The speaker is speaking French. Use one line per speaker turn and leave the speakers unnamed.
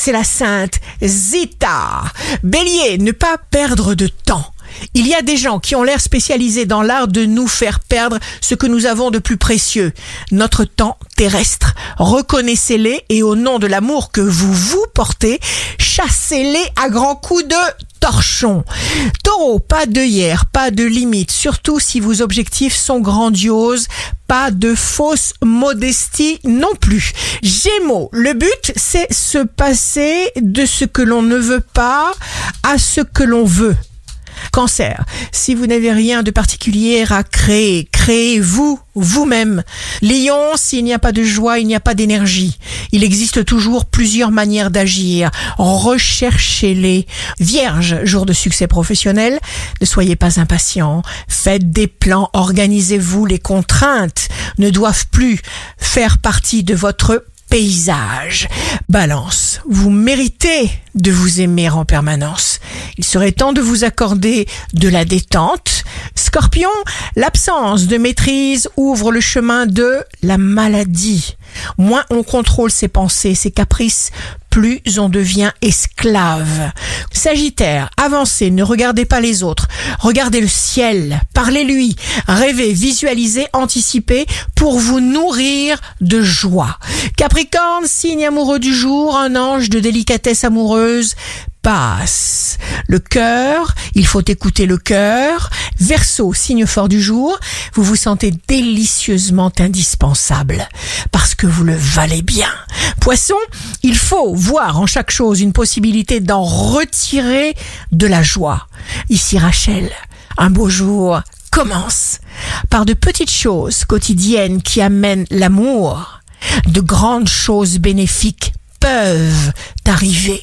c'est la sainte Zita. Bélier, ne pas perdre de temps. Il y a des gens qui ont l'air spécialisés dans l'art de nous faire perdre ce que nous avons de plus précieux, notre temps terrestre. Reconnaissez-les et au nom de l'amour que vous vous portez, chassez-les à grands coups de torchon. Taureau, pas de hier, pas de limite, surtout si vos objectifs sont grandioses, pas de fausse modestie non plus. Gémeaux, le but c'est se passer de ce que l'on ne veut pas à ce que l'on veut. Cancer, si vous n'avez rien de particulier à créer, créez-vous vous-même. Lion, s'il n'y a pas de joie, il n'y a pas d'énergie. Il existe toujours plusieurs manières d'agir. Recherchez-les. Vierge, jour de succès professionnel, ne soyez pas impatient. Faites des plans, organisez-vous. Les contraintes ne doivent plus faire partie de votre paysage. Balance, vous méritez de vous aimer en permanence. Il serait temps de vous accorder de la détente. Scorpion, l'absence de maîtrise ouvre le chemin de la maladie. Moins on contrôle ses pensées, ses caprices, plus on devient esclave. Sagittaire, avancez, ne regardez pas les autres, regardez le ciel, parlez-lui, rêvez, visualisez, anticipez pour vous nourrir de joie. Capricorne, signe amoureux du jour, un ange de délicatesse amoureuse, passe. Le cœur, il faut écouter le cœur. Verseau, signe fort du jour, vous vous sentez délicieusement indispensable parce que vous le valez bien. Poisson, il faut voir en chaque chose une possibilité d'en retirer de la joie. Ici Rachel, un beau jour commence par de petites choses quotidiennes qui amènent l'amour. De grandes choses bénéfiques peuvent arriver.